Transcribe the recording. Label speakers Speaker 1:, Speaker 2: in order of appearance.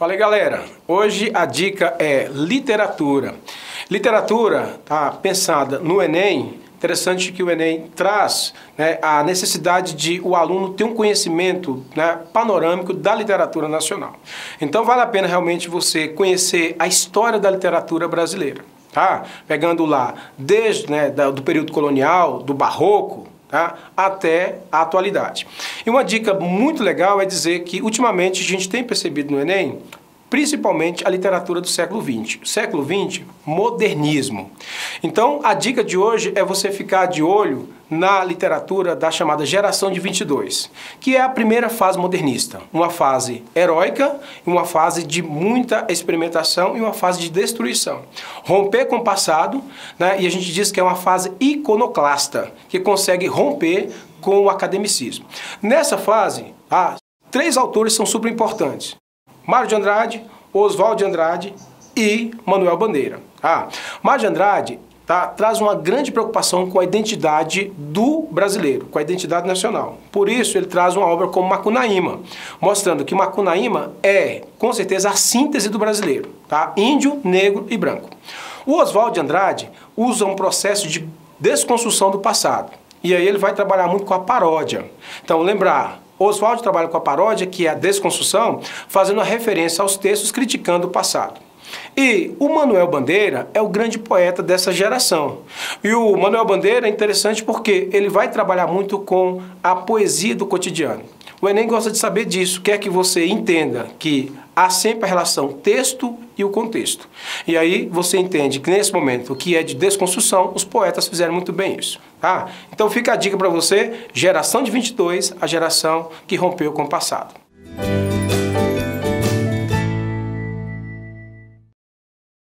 Speaker 1: Fala aí, galera. Hoje a dica é literatura. Literatura tá pensada no Enem. Interessante que o Enem traz né, a necessidade de o aluno ter um conhecimento né, panorâmico da literatura nacional. Então vale a pena realmente você conhecer a história da literatura brasileira. Tá? Pegando lá desde né, do período colonial, do barroco, tá? até a atualidade. E uma dica muito legal é dizer que, ultimamente, a gente tem percebido no Enem principalmente a literatura do século XX. Século XX, modernismo. Então, a dica de hoje é você ficar de olho na literatura da chamada geração de 22, que é a primeira fase modernista, uma fase heróica, uma fase de muita experimentação e uma fase de destruição. Romper com o passado, né, e a gente diz que é uma fase iconoclasta, que consegue romper com o academicismo. Nessa fase, ah, três autores são super importantes. Mário de Andrade, Oswaldo de Andrade e Manuel Bandeira. Ah, Mário de Andrade tá, traz uma grande preocupação com a identidade do brasileiro, com a identidade nacional. Por isso, ele traz uma obra como Macunaíma, mostrando que Macunaíma é, com certeza, a síntese do brasileiro, tá? índio, negro e branco. O Oswaldo de Andrade usa um processo de desconstrução do passado. E aí ele vai trabalhar muito com a paródia. Então, lembrar, Oswald trabalha com a paródia, que é a desconstrução, fazendo a referência aos textos criticando o passado. E o Manuel Bandeira é o grande poeta dessa geração. E o Manuel Bandeira é interessante porque ele vai trabalhar muito com a poesia do cotidiano. O Enem gosta de saber disso, quer que você entenda que há sempre a relação texto e o contexto. E aí você entende que nesse momento, que é de desconstrução, os poetas fizeram muito bem isso. Tá? Então fica a dica para você, geração de 22, a geração que rompeu com o passado.